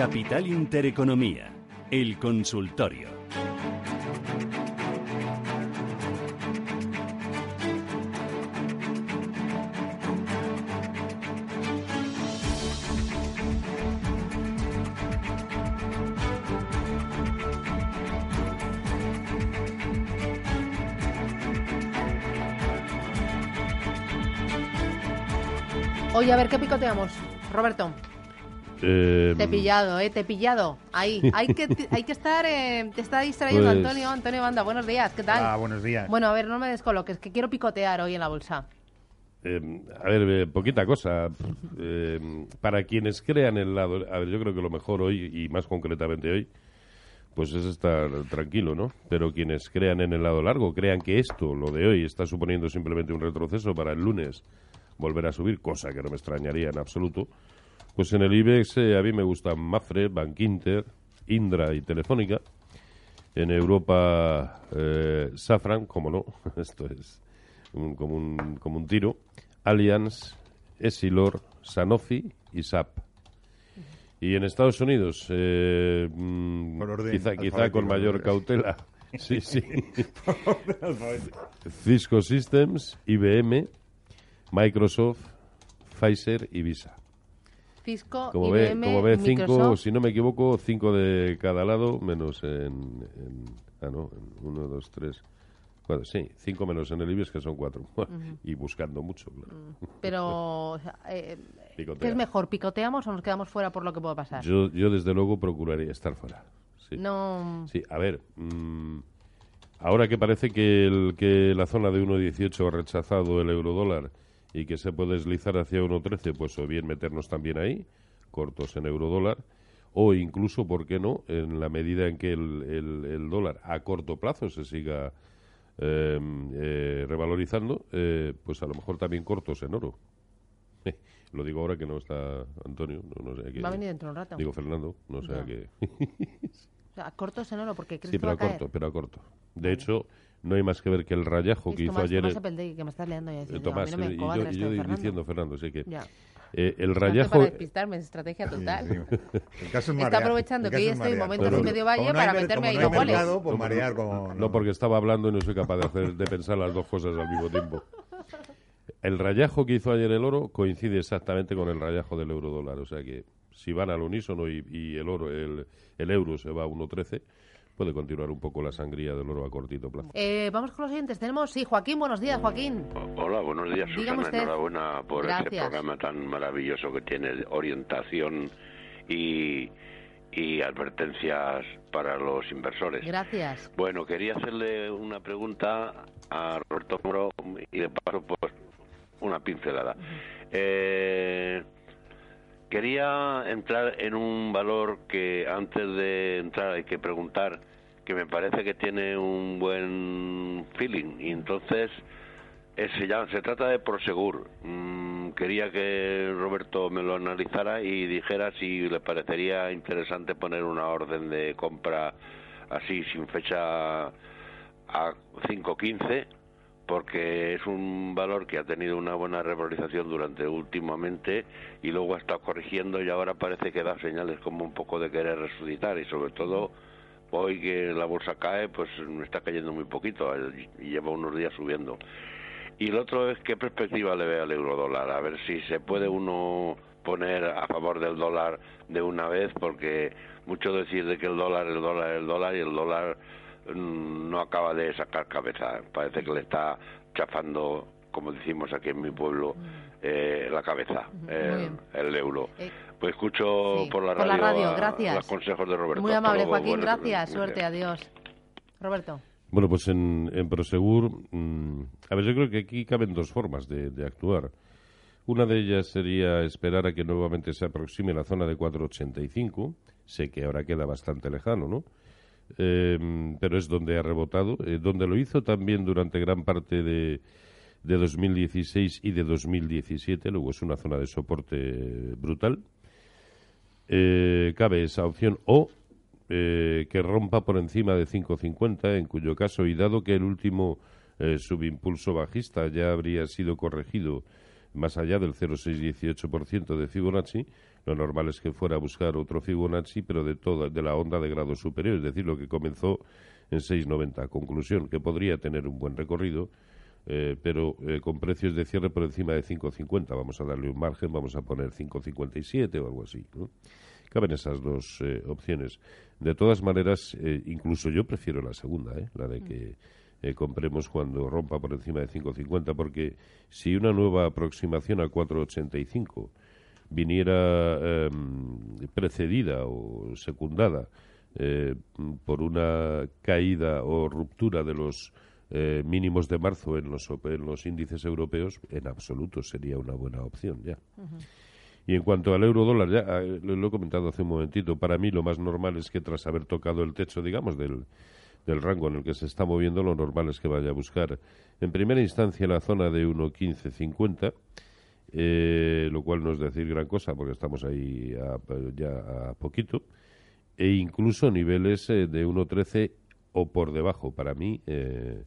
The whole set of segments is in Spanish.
Capital Intereconomía, el consultorio. Oye, a ver, ¿qué picoteamos? Roberto. Eh, Te he pillado, ¿eh? Te he pillado. Ahí. Hay que, hay que estar... eh, te está distrayendo Pues- Antonio. Antonio Banda, buenos días. ¿Qué tal? Ah, buenos días. Bueno, a ver, no me descoloques, que quiero picotear hoy en la bolsa. eh, a ver, eh, poquita cosa. Eh, para quienes crean el lado... A ver, yo creo que lo mejor hoy, y más concretamente hoy, pues es estar tranquilo, ¿no? Pero quienes crean en el lado largo, crean que esto, lo de hoy, está suponiendo simplemente un retroceso para el lunes volver a subir, cosa que no me extrañaría en absoluto, pues en el IBEX eh, a mí me gustan Mafre, Bankinter, Indra y Telefónica. En Europa, eh, Safran, como no, esto es un- como, un, como un tiro. Allianz, Essilor, Sanofi y SAP. Y en Estados Unidos, eh, mm, Por orden quizá, quizá con mayor cautela. Sí, sí. Cisco Systems, IBM, Microsoft, Pfizer y Visa. Cisco, Como ve, como ve cinco, si no me equivoco, cinco de cada lado, menos en, en- ah no, en uno, dos, tres, cuatro, sí, cinco menos en el IBEX que son cuatro. Y buscando mucho, claro. Pero, o sea, eh, ¿qué es mejor? ¿Picoteamos o nos quedamos fuera por lo que pueda pasar? Yo, yo desde luego procuraría estar fuera. Sí. No... Sí, a ver, mm, ahora que parece que, el, que la zona de 1.18 ha rechazado el eurodólar y que se puede deslizar hacia 1.13, pues o bien meternos también ahí, cortos en eurodólar, o incluso, ¿por qué no?, en la medida en que el, el- el dólar a corto plazo se siga eh, eh, revalorizando, eh, pues a lo mejor también cortos en oro. Lo digo ahora que no está Antonio, no, no sé a qué- Va a venir dentro de un rato. Digo Fernando, no sé a qué. O sea, cortos en oro, porque crees Sí, que va pero a caer. corto, pero a corto. De hecho, no hay más que ver que el rayajo que hizo ayer... Tomás que me estás ya eh, diciendo, Tomás, a mí no me eh, y yo, y esto yo de Fernando. diciendo Fernando, sí que... Ya. eh, el rayajo... Para despistarme, es estrategia total. Sí, sí. El caso es Está marear. aprovechando El que hoy es estoy en Bueno, de medio valle para meterme ahí hay goles. mercado, pues marear como... No, porque estaba hablando y no soy capaz de, hacer, de pensar las dos cosas al mismo tiempo. El rayajo que hizo ayer el oro coincide exactamente con el rayajo del euro dólar. O sea que si van al unísono y, y el oro, el, el euro se va a 1.13, puede continuar un poco la sangría del oro a cortito plazo. Eh, vamos con los oyentes. Tenemos, sí, Joaquín, buenos días, Joaquín. Hola, buenos días, Dígame Susana. usted. Enhorabuena por Gracias. este programa tan maravilloso que tiene orientación y, y advertencias para los inversores. Gracias. Bueno, quería hacerle una pregunta a Roberto Moro y de paso, pues, una pincelada. Eh, quería entrar en un valor que antes de entrar hay que preguntar, que me parece que tiene un buen feeling. Y entonces, se, llama- se trata de Prosegur. Mm, quería que Roberto me lo analizara y dijera si le parecería interesante poner una orden de compra así, sin fecha a 5.15 porque es un valor que ha tenido una buena revalorización durante últimamente y luego ha estado corrigiendo y ahora parece que da señales como un poco de querer resucitar y sobre todo hoy que la bolsa cae pues me está cayendo muy poquito eh, lleva unos días subiendo y el otro es qué perspectiva le ve al euro dólar a ver si se puede uno poner a favor del dólar de una vez porque mucho decir de que el dólar el dólar el dólar y el dólar mm, no acaba de sacar cabeza. Parece que le está chafando, como decimos aquí en mi pueblo, eh, la cabeza, el, euro. Eh, Pues escucho sí, por la por radio, la radio, a- gracias. los consejos de Roberto. Muy amable, luego, Joaquín, buenas- gracias. Suerte, adiós. Roberto. Bueno, pues en, en Prosegur, mm, a ver, yo creo que aquí caben dos formas de, de actuar. Una de ellas sería esperar a que nuevamente se aproxime la zona de 4,85. Sé que ahora queda bastante lejano, ¿no? Eh, pero es donde ha rebotado, eh, donde lo hizo también durante gran parte de, de 2016 y de 2017. Luego es una zona de soporte brutal. Eh, cabe esa opción o eh, que rompa por encima de 5.50, en cuyo caso, y dado que el último eh, subimpulso bajista ya habría sido corregido más allá del 0,618% de Fibonacci, lo normal es que fuera a buscar otro Fibonacci, pero de toda de la onda de grado superior, es decir, lo que comenzó en 6,90. Conclusión, que podría tener un buen recorrido, eh, pero eh, con precios de cierre por encima de 5,50. Vamos a darle un margen, vamos a poner 5,57 o algo así. ¿no? Caben esas dos eh, opciones. De todas maneras, eh, incluso yo prefiero la segunda, ¿eh? la de que eh, compremos cuando rompa por encima de 5,50, porque si una nueva aproximación a 4,85 viniera em, precedida o secundada por una caída o ruptura de los eh, mínimos de marzo en los, en los índices europeos, en absoluto sería una buena opción ya. Y en cuanto al euro dólar, ya eh, lo, lo he comentado hace un momentito, para mí lo más normal es que tras haber tocado el techo, digamos, del, del rango en el que se está moviendo, lo normal es que vaya a buscar en primera instancia la zona de 1.1550, eh, lo cual no es decir gran cosa porque estamos ahí a- ya a poquito, e incluso niveles eh, de 1.13 o por debajo. Para mí, eh,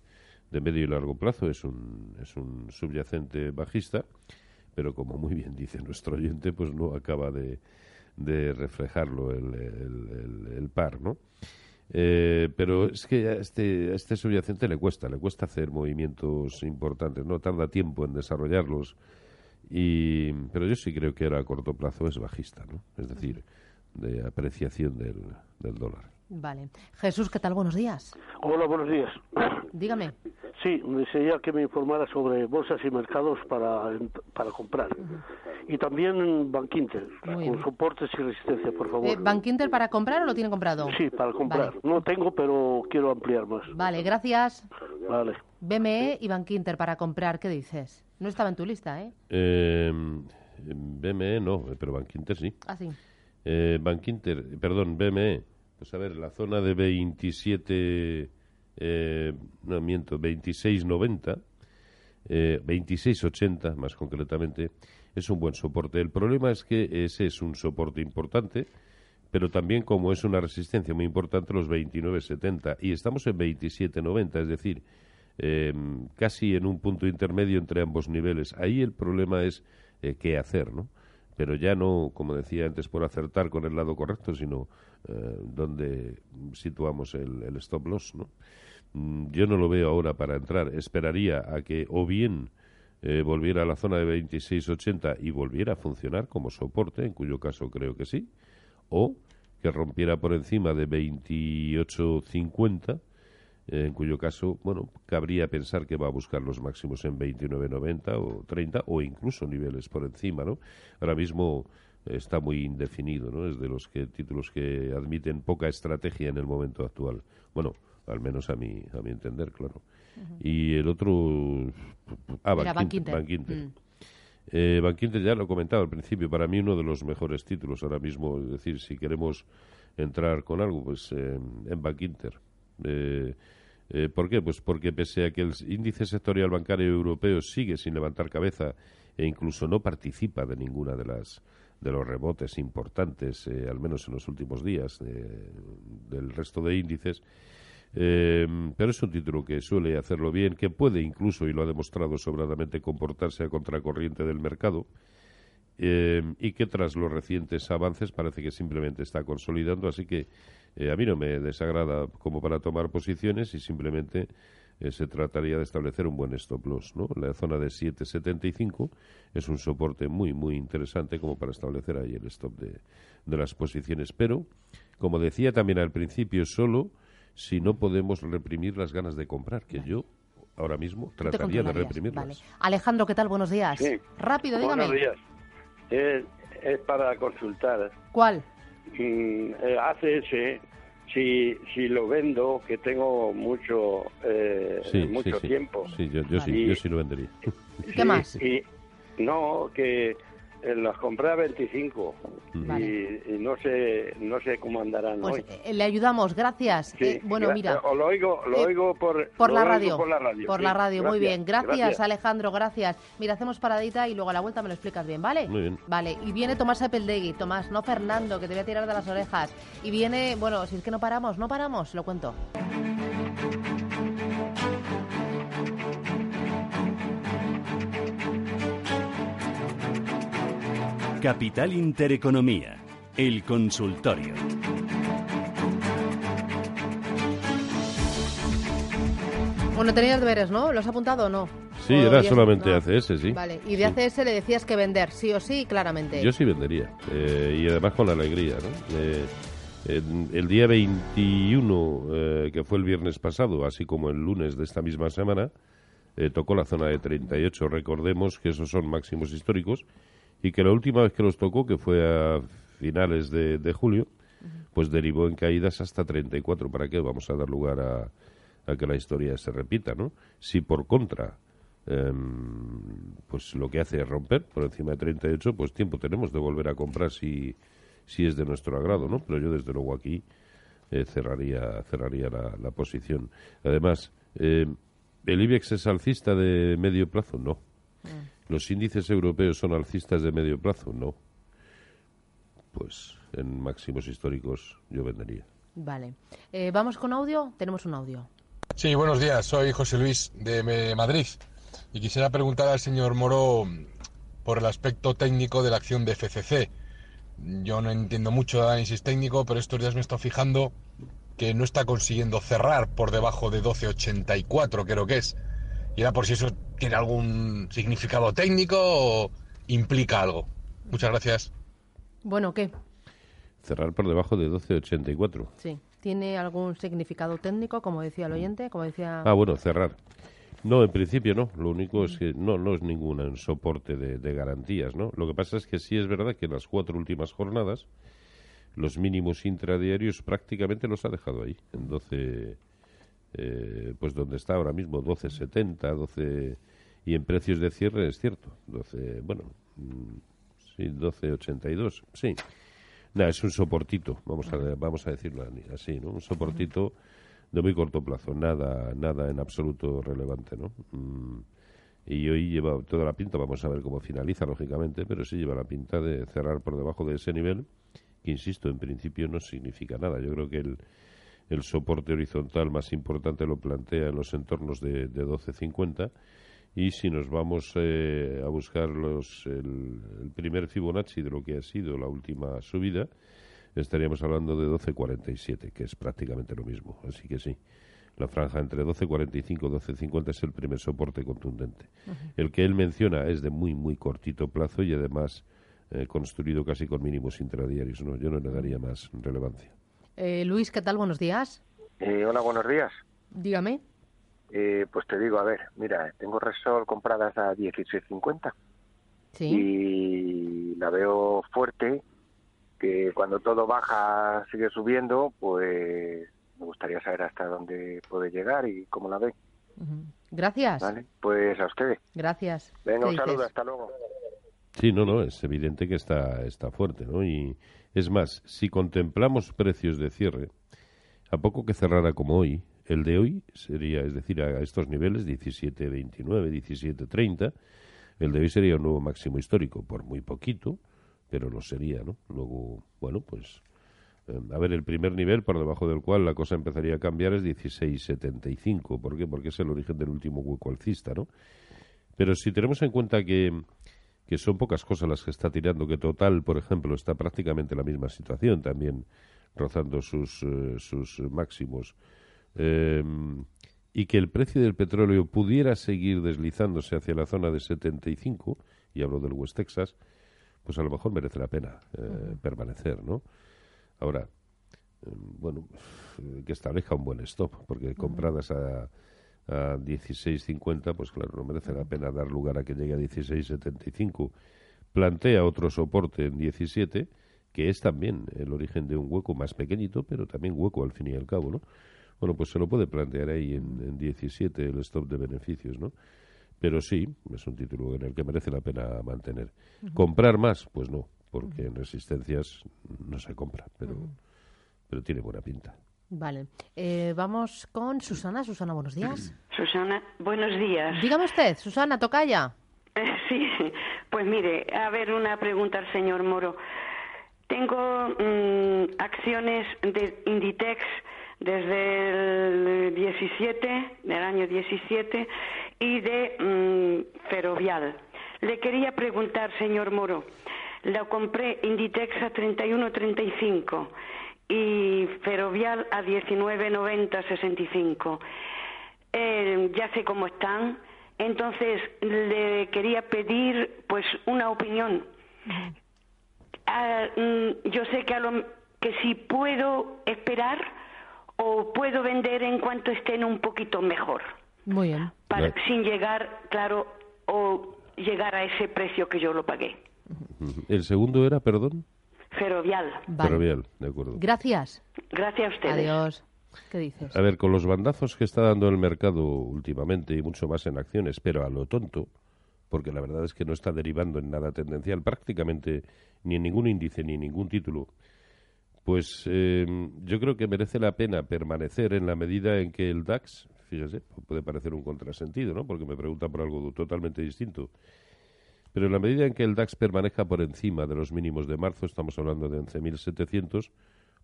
de medio y largo plazo, es un, es un subyacente bajista, pero como muy bien dice nuestro oyente, pues no acaba de, de reflejarlo el, el- par, ¿no? Eh, pero es que a este, a este subyacente le cuesta, le cuesta hacer movimientos importantes, no tarda tiempo en desarrollarlos. Y, pero yo sí creo que ahora a corto plazo es bajista, ¿no? Es decir, de apreciación del, del dólar. Vale. Jesús, ¿qué tal? Buenos días. Hola, buenos días. Dígame. Sí, desearía que me informara sobre bolsas y mercados para, para comprar. Y también Bank Inter, Muy con bien. soportes y resistencia, por favor. Eh, ¿Bank Inter para comprar o lo tiene comprado? Sí, para comprar. Vale. No tengo, pero quiero ampliar más. Vale, gracias. Vale. BME y Bank Inter para comprar, ¿qué dices? No estaba en tu lista, ¿eh? Eh, BME no, pero Bankinter sí. Ah, sí. Eh, Bankinter, perdón, BME. Pues a ver, la zona de 27, eh, no miento, 26.90, eh, 26.80 más concretamente, es un buen soporte. El problema es que ese es un soporte importante, pero también como es una resistencia muy importante, los 29.70. Y estamos en 27.90, es decir, eh, casi en un punto intermedio entre ambos niveles. Ahí el problema es eh, qué hacer, ¿no? Pero ya no, como decía antes, por acertar con el lado correcto, sino eh, donde situamos el, stop loss, ¿no? Mm, Yo no lo veo ahora para entrar. Esperaría a que o bien eh, volviera a la zona de 26.80 y volviera a funcionar como soporte, en cuyo caso creo que sí, o que rompiera por encima de 28.50, eh, en cuyo caso, bueno, cabría pensar que va a buscar los máximos en 29.90 o 30 o incluso niveles por encima, ¿no? Ahora mismo eh, está muy indefinido, ¿no? Es de los que, títulos que admiten poca estrategia en el momento actual. Bueno, al menos a mi, a mi entender, claro. Y el otro... Ah, Bank Inter. Bank Inter. Bank Inter. Mm. Eh, Bank Inter ya lo comentaba al principio, para mí uno de los mejores títulos ahora mismo, es decir, si queremos entrar con algo, pues eh, en Bank Inter. Eh, eh, ¿Por qué? Pues porque pese a que el índice sectorial bancario europeo sigue sin levantar cabeza e incluso no participa de ninguna de las de los rebotes importantes, eh, al menos en los últimos días, eh, del resto de índices, pero es un título que suele hacerlo bien, que puede incluso, y lo ha demostrado sobradamente, comportarse a contracorriente del mercado, y que tras los recientes avances parece que simplemente está consolidando, así que eh, a mí no me desagrada como para tomar posiciones y simplemente eh, se trataría de establecer un buen stop loss, ¿no? La zona de 7.75 es un soporte muy, muy interesante como para establecer ahí el stop de, de las posiciones, pero, como decía también al principio, solo si no podemos reprimir las ganas de comprar, que yo ahora mismo trataría de reprimirlas. Vale. Alejandro, ¿qué tal? Buenos días. Sí. Rápido, dígame. Buenos días. Es, es para consultar. ¿Cuál? Mm, eh, ACS, si, si lo vendo, que tengo mucho eh, Sí, mucho sí, sí. tiempo. Sí, yo, yo sí, Vale. yo sí lo vendería. ¿Y qué más? Y, no, que las compré a 25 Vale. y, y no sé no sé cómo andarán Pues hoy. eh, le ayudamos, gracias. Sí, Eh, bueno, gra- mira, eh, o lo oigo, lo eh, oigo por, por lo la oigo radio. Por la radio, Por sí. la radio, muy bien. Gracias, gracias. Alejandro, gracias. Mira, hacemos paradita y luego a la vuelta me lo explicas bien, ¿vale? Muy bien. Vale, y viene Tomás Epeldegui, Tomás, no Fernando, que te voy a tirar de las orejas. Y viene, bueno, si es que no paramos, no paramos, lo cuento. Capital Intereconomía, el consultorio. Bueno, tenías deberes, ¿no? ¿Lo has apuntado o no? Sí, ¿O era solamente no? ACS, sí. Vale, y de Sí. ACS le decías que vender, sí o sí, claramente. Yo sí vendería, eh, y además con alegría. ¿no? Eh, en- el día 21, eh, que fue el viernes pasado, así como el lunes de esta misma semana, eh, tocó la zona de 38. Recordemos que esos son máximos históricos y que la última vez que los tocó, que fue a finales de, de julio, pues derivó en caídas hasta 34. ¿Para qué vamos a dar lugar a, a que la historia se repita? ¿no? Si por contra em, pues lo que hace es romper por encima de 38, pues tiempo tenemos de volver a comprar si, si es de nuestro agrado, ¿no? Pero yo desde luego aquí eh, cerraría cerraría la, posición. Además, eh, ¿el IBEX es alcista de medio plazo? No. ¿Los índices europeos son alcistas de medio plazo? No. Pues en máximos históricos yo vendería. Vale. Eh, ¿Vamos con audio? Tenemos un audio. Sí, buenos días. Soy José Luis de Madrid y quisiera preguntar al señor Moro por el aspecto técnico de la acción de FCC. Yo no entiendo mucho de análisis técnico, pero estos días me he estado fijando que no está consiguiendo cerrar por debajo de 12.84, creo que es. Y era por si eso tiene algún significado técnico o implica algo. Muchas gracias. Bueno, ¿qué? Cerrar por debajo de 12,84. Sí. ¿Tiene algún significado técnico, como decía el oyente? Como decía... Ah, bueno, cerrar. No, en principio no. Lo único es que no, no es ningún soporte de, de garantías, ¿no? Lo que pasa es que sí es verdad que en las cuatro últimas jornadas los mínimos intradiarios prácticamente los ha dejado ahí, en 12, eh, pues donde está ahora mismo, 12,70, 12 y en precios de cierre es cierto, 12, bueno, mm, sí, 12,82, sí. Nada, es un soportito, vamos a, vamos a decirlo así, ¿no? Un soportito de muy corto plazo, nada, nada en absoluto relevante, ¿no? Mm, y hoy lleva toda la pinta, vamos a ver cómo finaliza, lógicamente, pero sí lleva la pinta de cerrar por debajo de ese nivel, que insisto, en principio no significa nada. Yo creo que el, el soporte horizontal más importante lo plantea en los entornos de, de 12.50 y si nos vamos eh, a buscar los, el, el primer Fibonacci de lo que ha sido la última subida, estaríamos hablando de 12.47, que es prácticamente lo mismo. Así que sí, la franja entre 12.45 y 12.50 es el primer soporte contundente. El que él menciona es de muy, muy cortito plazo y además eh, construido casi con mínimos intradiarios. ¿no? Yo no le daría más relevancia. Eh, Luis, ¿qué tal? Buenos días. Eh, hola, buenos días. Dígame. Eh, pues te digo, a ver, mira, tengo Resol compradas a 16.50 Sí. y la veo fuerte, que cuando todo baja sigue subiendo, pues me gustaría saber hasta dónde puede llegar y cómo la ve. Gracias. ¿vale? Pues a ustedes. Gracias. Venga, ¿Qué un saludo, dices? hasta luego. Sí, no, no, es evidente que está, está fuerte, ¿no? Y es más, si contemplamos precios de cierre, a poco que cerrara como hoy, el de hoy sería, es decir, a estos niveles, 17.29, 17.30, el de hoy sería un nuevo máximo histórico, por muy poquito, pero lo sería, ¿no? Luego, bueno, pues, eh, a ver, el primer nivel por debajo del cual la cosa empezaría a cambiar es 16.75. ¿Por qué? Porque es el origen del último hueco alcista, ¿no? Pero si tenemos en cuenta que, que son pocas cosas las que está tirando, que Total, por ejemplo, está prácticamente en la misma situación, también rozando sus, eh, sus máximos, eh, y que el precio del petróleo pudiera seguir deslizándose hacia la zona de 75, y hablo del West Texas, pues a lo mejor merece la pena eh, permanecer, ¿no? Ahora, eh, bueno, que establezca un buen stop, porque compradas a, a 16.50, pues claro, no merece la pena dar lugar a que llegue a 16.75. Plantea otro soporte en 17, que es también el origen de un hueco más pequeñito, pero también hueco al fin y al cabo, ¿no? Bueno, pues se lo puede plantear ahí en, en 17 el stop de beneficios, ¿no? Pero sí, es un título en el que merece la pena mantener. ¿Comprar más? Pues no, porque en resistencias no se compra, pero, pero tiene buena pinta. Vale. Eh, vamos con Susana. Susana, buenos días. Susana, buenos días. Dígame usted, Susana, tocaya. Eh, Sí, pues mire, a ver, una pregunta al señor Moro. Tengo mm, acciones de Inditex desde el 17, del año 17, y de mm, Ferrovial. Le quería preguntar, señor Moro, Lo compré Inditex a 31.35 y Ferrovial a 19.90.65. Eh, ya sé cómo están. Entonces le quería pedir pues una opinión. Ah, mm, yo sé que, a lo- que si puedo esperar o puedo vender en cuanto estén un poquito mejor, Muy bien. para, Vale. sin llegar, claro, o llegar a ese precio que yo lo pagué. El segundo era, perdón, Ferrovial. Vale. Ferrovial, de acuerdo. Gracias. Gracias a ustedes. Adiós. ¿Qué dices? A ver, con los bandazos que está dando el mercado últimamente y mucho más en acciones, pero a lo tonto, porque la verdad es que no está derivando en nada tendencial, prácticamente ni en ningún índice ni en ningún título, pues eh, yo creo que merece la pena permanecer en la medida en que el DAX, fíjese, puede parecer un contrasentido, ¿no? Porque me pregunta por algo totalmente distinto. Pero en la medida en que el DAX permanezca por encima de los mínimos de marzo, estamos hablando de 11.700,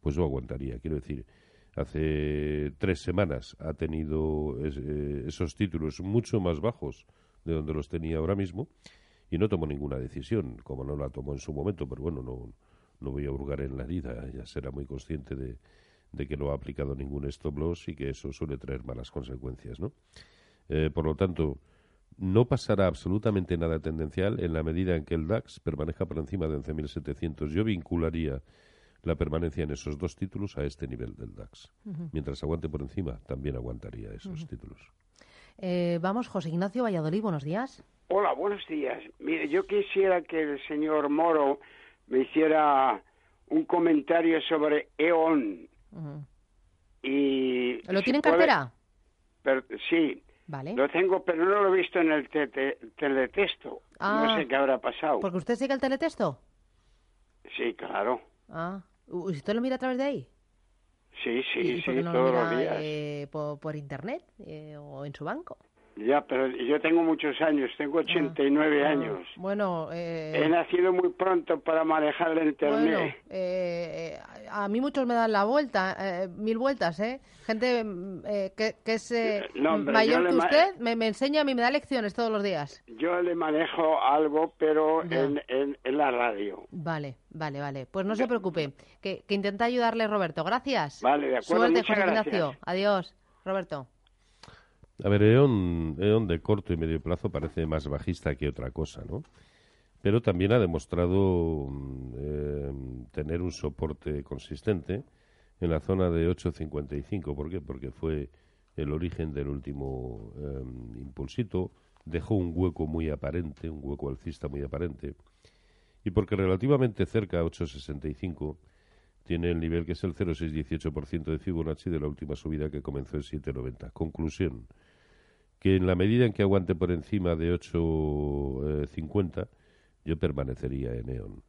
pues yo aguantaría. Quiero decir, hace tres semanas ha tenido eh, esos títulos mucho más bajos de donde los tenía ahora mismo y no tomó ninguna decisión, como no la tomó en su momento, pero bueno, no, no voy a hurgar en la herida, ya será muy consciente de, de que no ha aplicado ningún stop loss y que eso suele traer malas consecuencias, ¿no? Eh, por lo tanto, no pasará absolutamente nada tendencial en la medida en que el DAX permanezca por encima de 11.700. Yo vincularía la permanencia en esos dos títulos a este nivel del DAX. Mientras aguante por encima, también aguantaría esos títulos. Eh, vamos, José Ignacio Valladolid, buenos días. Hola, buenos días. Mire, yo quisiera que el señor Moro me hiciera un comentario sobre E.ON. Y ¿Lo si tiene en puede- cartera? pero- sí, Vale. lo tengo, pero no lo he visto en el te- te- teletexto. Ah. No sé qué habrá pasado. ¿Porque usted sigue el teletexto? Sí, claro. Ah. ¿U- ¿Usted lo mira a través de ahí? Sí, sí, ¿Y sí, lo todos mira los días. eh, por, por internet eh, o en su banco? Ya, pero yo tengo muchos años, tengo 89 Ah, años. Bueno, eh, He nacido muy pronto para manejar el bueno internet. eh, eh, a mí muchos me dan la vuelta, eh, mil vueltas, ¿eh? Gente mm, eh, que, que es eh, No, hombre, mayor que usted me, me enseña a mí, me da lecciones todos los días. Yo le manejo algo, pero en, en, en la radio. Vale, vale, vale. Pues no se preocupe, que, que intenta ayudarle Roberto. Gracias. Vale, de acuerdo, Suerte, José gracias. Ignacio. Adiós, Roberto. A ver, E.ON, E.ON de corto y medio plazo parece más bajista que otra cosa, ¿no? Pero también ha demostrado mm, eh, tener un soporte consistente en la zona de 8.55. ¿Por qué? Porque fue el origen del último eh, impulsito, dejó un hueco muy aparente, un hueco alcista muy aparente, y porque relativamente cerca a 8.65 tiene el nivel que es el 0,618% de Fibonacci de la última subida que comenzó en 7,90. Conclusión, que en la medida en que aguante por encima de 8,50, yo permanecería en E.ON.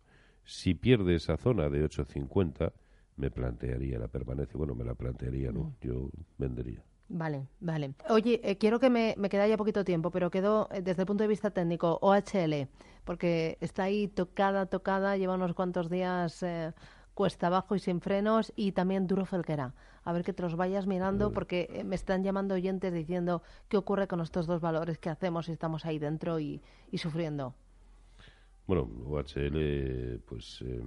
Si pierde esa zona de 8,50, me plantearía la permanencia. Bueno, me la plantearía, no, yo vendería. Vale, vale. Oye, eh, quiero que me, me queda ya poquito tiempo, pero quedo eh, desde el punto de vista técnico, OHL, porque está ahí tocada, tocada, lleva unos cuantos días eh, cuesta abajo y sin frenos, y también Duro Felguera. A ver que te los vayas mirando, porque eh, me están llamando oyentes diciendo qué ocurre con estos dos valores que hacemos si estamos ahí dentro y, y sufriendo. Bueno, OHL, pues eh,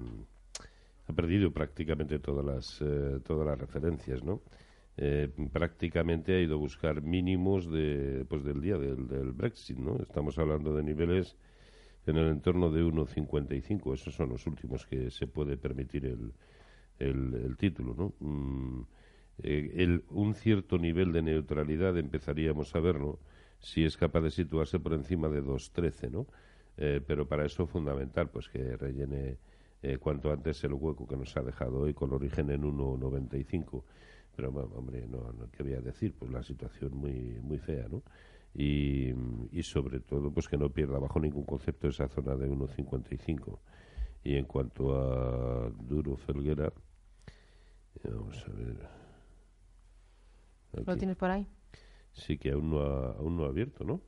ha perdido prácticamente todas las, eh, todas las referencias, ¿no? Eh, prácticamente ha ido a buscar mínimos de, pues del día del, del Brexit, ¿no? Estamos hablando de niveles en el entorno de 1,55. Esos son los últimos que se puede permitir el, el, título, ¿no? Mm, eh, el- un cierto nivel de neutralidad empezaríamos a verlo si es capaz de situarse por encima de 2,13, ¿no? Eh, pero para eso es fundamental pues que rellene eh, cuanto antes el hueco que nos ha dejado hoy con origen en 1,95. Pero bueno, hombre, no, no, ¿qué voy a decir? Pues la situación muy muy fea, ¿no? Y, y sobre todo pues que no pierda bajo ningún concepto esa zona de 1,55. Y en cuanto a Duro Felguera, eh, vamos a ver. ¿Lo Aquí. tienes por ahí? Sí que aún no ha, aún no ha abierto, ¿no?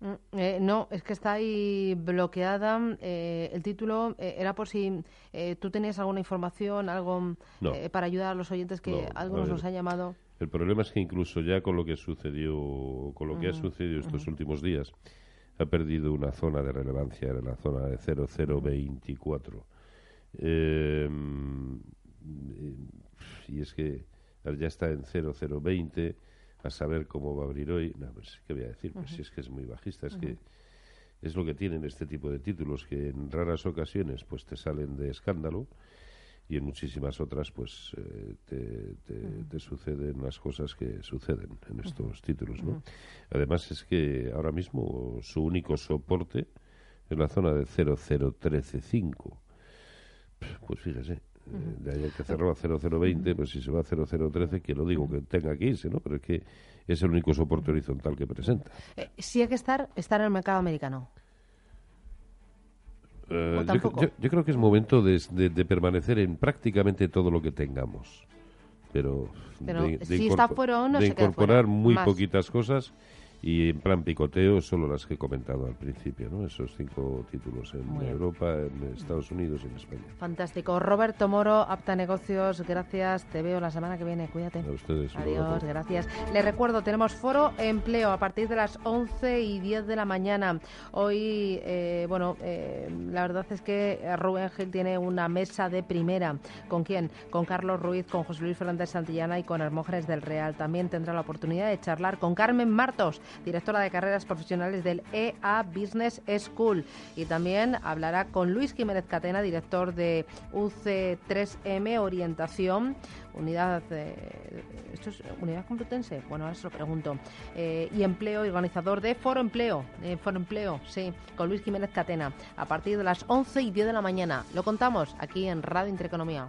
Mm, eh, no, es que está ahí bloqueada. eh, el título eh, era por si eh, tú tenías alguna información, algo No. para ayudar a los oyentes que No, algunos nos han llamado. El problema es que incluso ya con lo que sucedió, con lo que ha Ujú, sucedido estos últimos días, ha perdido una zona de relevancia en la zona de 0024. Eh, y es que ya está en 0020, a saber cómo va a abrir hoy. No, pues, ¿qué voy a decir? Pues si es que es muy bajista, es que es lo que tienen este tipo de títulos, que en raras ocasiones pues te salen de escándalo y en muchísimas otras pues eh, te, suceden las cosas que suceden en estos títulos ¿no? además es que ahora mismo su único soporte es la zona de 00135 pues fíjese eh, de ahí que cerró a 0020 pues si se va a 0013 que no digo que tenga que irse ¿no? pero es que es el único soporte horizontal que presenta. Eh, sí hay que estar estar en el mercado americano eh, yo, creo que es momento de, permanecer en prácticamente todo lo que tengamos. Pero, de, incorporar muy poquitas cosas y en plan picoteo solo las que he comentado al principio, ¿no? Esos cinco títulos en Europa, en Estados Unidos y en España. Fantástico. Roberto Moro, Apta Negocios, gracias. Te veo la semana que viene. Cuídate. A ustedes. Adiós, gracias. Les recuerdo, tenemos foro empleo a partir de las 11 y 10 de la mañana. Hoy, eh, bueno, eh, la verdad es que Rubén Gil tiene una mesa de primera. ¿Con quién? Con Carlos Ruiz, con José Luis Fernández Santillana y con Hermógenes del Real. También tendrá la oportunidad de charlar con Carmen Martos directora de carreras profesionales del EA Business School. Y también hablará con Luis Jiménez Catena, director de UC3M Orientación. Unidad, ¿esto es unidad complutense? Bueno, ahora se lo pregunto. Eh, y empleo organizador de Foro Empleo, eh, Foro Empleo, sí, con Luis Jiménez Catena, a partir de las 11 y 10 de la mañana. Lo contamos aquí en Radio Intereconomía.